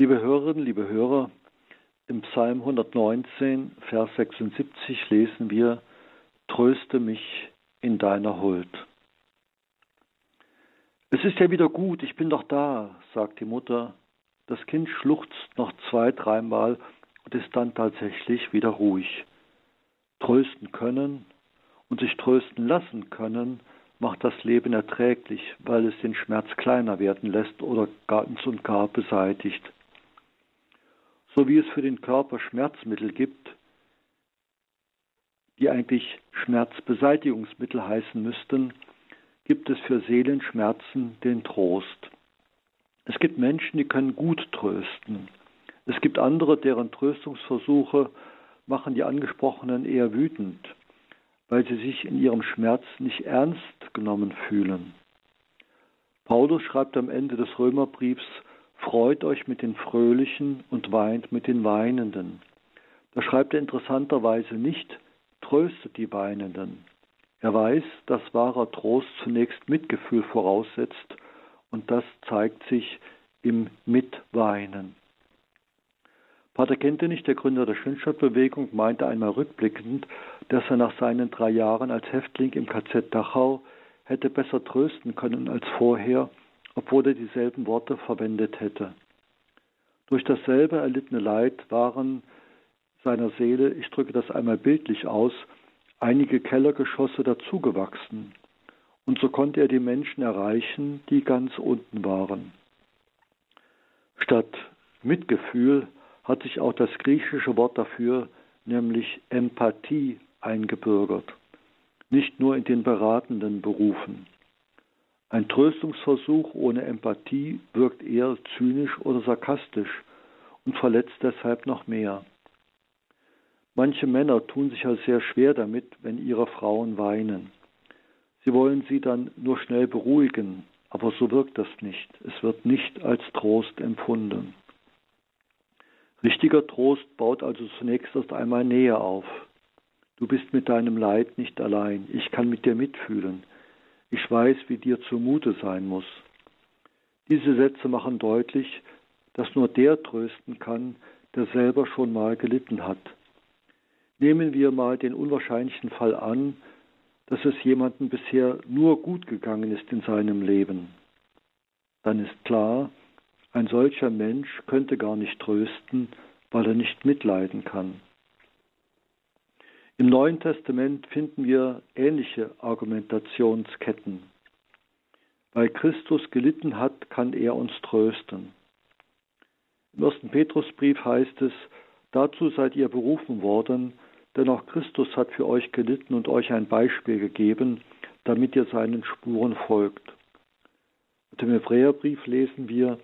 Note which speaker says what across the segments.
Speaker 1: Liebe Hörerinnen, liebe Hörer, im Psalm 119, Vers 76 lesen wir, Tröste mich in deiner Huld. Es ist ja wieder gut, ich bin doch da, sagt die Mutter. Das Kind schluchzt noch zwei, dreimal und ist dann tatsächlich wieder ruhig. Trösten können und sich trösten lassen können, macht das Leben erträglich, weil es den Schmerz kleiner werden lässt oder ganz und gar beseitigt. So wie es für den Körper Schmerzmittel gibt, die eigentlich Schmerzbeseitigungsmittel heißen müssten, gibt es für Seelenschmerzen den Trost. Es gibt Menschen, die können gut trösten. Es gibt andere, deren Tröstungsversuche machen die Angesprochenen eher wütend, weil sie sich in ihrem Schmerz nicht ernst genommen fühlen. Paulus schreibt am Ende des Römerbriefs, Freut euch mit den Fröhlichen und weint mit den Weinenden. Da schreibt er interessanterweise nicht, tröstet die Weinenden. Er weiß, dass wahrer Trost zunächst Mitgefühl voraussetzt und das zeigt sich im Mitweinen. Pater Kentenich, der Gründer der Schönstadtbewegung, meinte einmal rückblickend, dass er nach seinen drei Jahren als Häftling im KZ Dachau hätte besser trösten können als vorher, obwohl er dieselben Worte verwendet hätte. Durch dasselbe erlittene Leid waren seiner Seele, ich drücke das einmal bildlich aus, einige Kellergeschosse dazugewachsen. Und so konnte er die Menschen erreichen, die ganz unten waren. Statt Mitgefühl hat sich auch das griechische Wort dafür, nämlich Empathie, eingebürgert. Nicht nur in den beratenden Berufen. Ein Tröstungsversuch ohne Empathie wirkt eher zynisch oder sarkastisch und verletzt deshalb noch mehr. Manche Männer tun sich ja sehr schwer damit, wenn ihre Frauen weinen. Sie wollen sie dann nur schnell beruhigen, aber so wirkt das nicht. Es wird nicht als Trost empfunden. Richtiger Trost baut also zunächst erst einmal Nähe auf. Du bist mit deinem Leid nicht allein. Ich kann mit dir mitfühlen. Ich weiß, wie dir zumute sein muss. Diese Sätze machen deutlich, dass nur der trösten kann, der selber schon mal gelitten hat. Nehmen wir mal den unwahrscheinlichen Fall an, dass es jemandem bisher nur gut gegangen ist in seinem Leben. Dann ist klar, ein solcher Mensch könnte gar nicht trösten, weil er nicht mitleiden kann. Im Neuen Testament finden wir ähnliche Argumentationsketten. Weil Christus gelitten hat, kann er uns trösten. Im ersten Petrusbrief heißt es, dazu seid ihr berufen worden, denn auch Christus hat für euch gelitten und euch ein Beispiel gegeben, damit ihr seinen Spuren folgt. Und im Hebräerbrief lesen wir,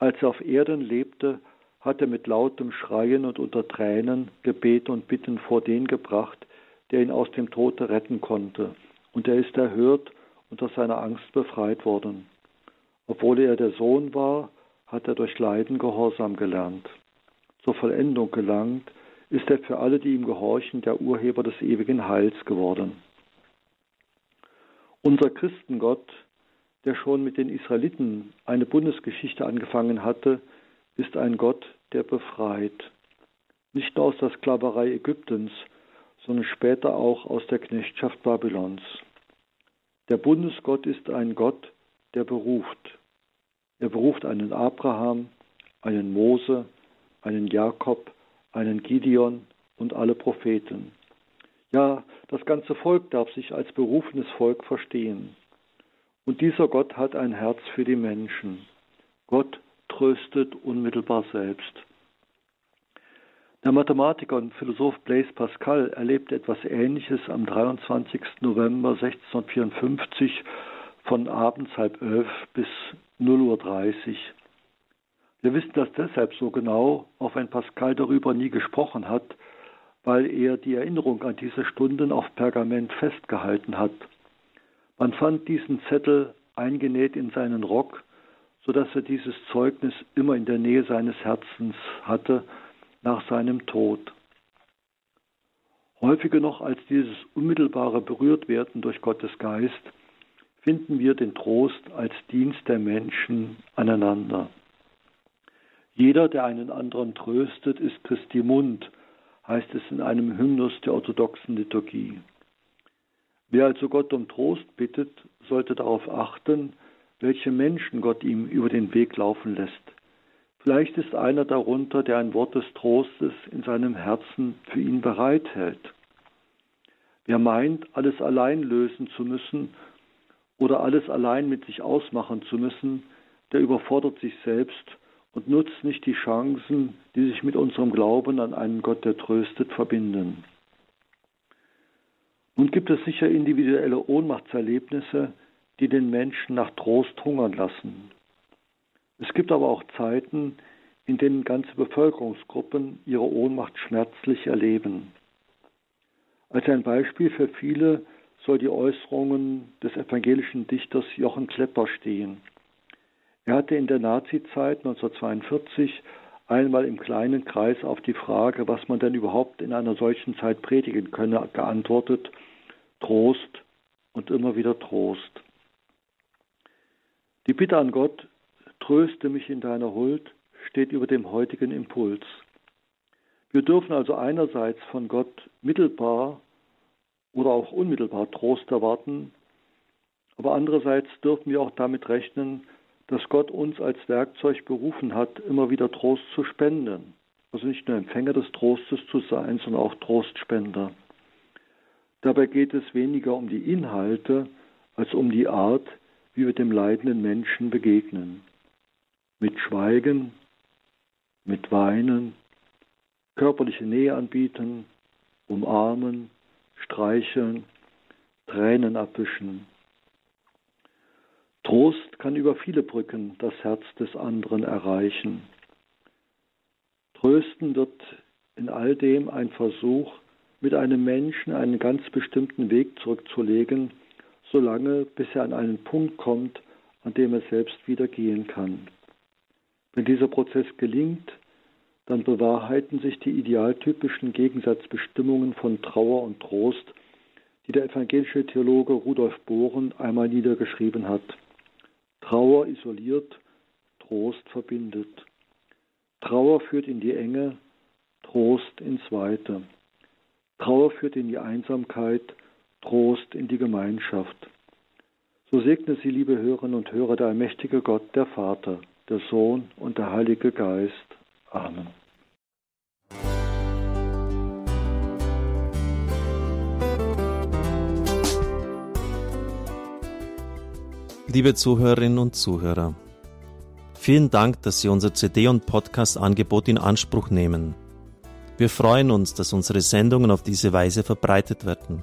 Speaker 1: als er auf Erden lebte, hat er mit lautem Schreien und unter Tränen Gebet und Bitten vor den gebracht, der ihn aus dem Tode retten konnte. Und er ist erhört und aus seiner Angst befreit worden. Obwohl er der Sohn war, hat er durch Leiden Gehorsam gelernt. Zur Vollendung gelangt, ist er für alle, die ihm gehorchen, der Urheber des ewigen Heils geworden. Unser Christengott, der schon mit den Israeliten eine Bundesgeschichte angefangen hatte, ist ein Gott, der befreit. Nicht nur aus der Sklaverei Ägyptens, sondern später auch aus der Knechtschaft Babylons. Der Bundesgott ist ein Gott, der beruft. Er beruft einen Abraham, einen Mose, einen Jakob, einen Gideon und alle Propheten. Ja, das ganze Volk darf sich als berufenes Volk verstehen. Und dieser Gott hat ein Herz für die Menschen. Gott tröstet unmittelbar selbst. Der Mathematiker und Philosoph Blaise Pascal erlebte etwas Ähnliches am 23. November 1654 von abends halb elf bis 0.30 Uhr. Wir wissen das deshalb so genau, auch wenn Pascal darüber nie gesprochen hat, weil er die Erinnerung an diese Stunden auf Pergament festgehalten hat. Man fand diesen Zettel eingenäht in seinen Rock sodass er dieses Zeugnis immer in der Nähe seines Herzens hatte nach seinem Tod. Häufiger noch als dieses unmittelbare Berührtwerden durch Gottes Geist finden wir den Trost als Dienst der Menschen aneinander. Jeder, der einen anderen tröstet, ist Christi Mund, heißt es in einem Hymnus der orthodoxen Liturgie. Wer also Gott um Trost bittet, sollte darauf achten, welche Menschen Gott ihm über den Weg laufen lässt. Vielleicht ist einer darunter, der ein Wort des Trostes in seinem Herzen für ihn bereithält. Wer meint, alles allein lösen zu müssen oder alles allein mit sich ausmachen zu müssen, der überfordert sich selbst und nutzt nicht die Chancen, die sich mit unserem Glauben an einen Gott, der tröstet, verbinden. Nun gibt es sicher individuelle Ohnmachtserlebnisse, die den Menschen nach Trost hungern lassen. Es gibt aber auch Zeiten, in denen ganze Bevölkerungsgruppen ihre Ohnmacht schmerzlich erleben. Als ein Beispiel für viele soll die Äußerungen des evangelischen Dichters Jochen Klepper stehen. Er hatte in der Nazizeit 1942 einmal im kleinen Kreis auf die Frage, was man denn überhaupt in einer solchen Zeit predigen könne, geantwortet, Trost und immer wieder Trost. Die Bitte an Gott, tröste mich in deiner Huld, steht über dem heutigen Impuls. Wir dürfen also einerseits von Gott mittelbar oder auch unmittelbar Trost erwarten, aber andererseits dürfen wir auch damit rechnen, dass Gott uns als Werkzeug berufen hat, immer wieder Trost zu spenden. Also nicht nur Empfänger des Trostes zu sein, sondern auch Trostspender. Dabei geht es weniger um die Inhalte als um die Art, wie wir dem leidenden Menschen begegnen. Mit Schweigen, mit Weinen, körperliche Nähe anbieten, umarmen, streicheln, Tränen abwischen. Trost kann über viele Brücken das Herz des anderen erreichen. Trösten wird in all dem ein Versuch, mit einem Menschen einen ganz bestimmten Weg zurückzulegen, solange bis er an einen Punkt kommt, an dem er selbst wieder gehen kann. Wenn dieser Prozess gelingt, dann bewahrheiten sich die idealtypischen Gegensatzbestimmungen von Trauer und Trost, die der evangelische Theologe Rudolf Bohren einmal niedergeschrieben hat. Trauer isoliert, Trost verbindet. Trauer führt in die Enge, Trost ins Weite. Trauer führt in die Einsamkeit, Trost in die Gemeinschaft. So segne Sie, liebe Hörerinnen und Hörer, der allmächtige Gott, der Vater, der Sohn und der Heilige Geist. Amen.
Speaker 2: Liebe Zuhörerinnen und Zuhörer, vielen Dank, dass Sie unser CD- und Podcast-Angebot in Anspruch nehmen. Wir freuen uns, dass unsere Sendungen auf diese Weise verbreitet werden.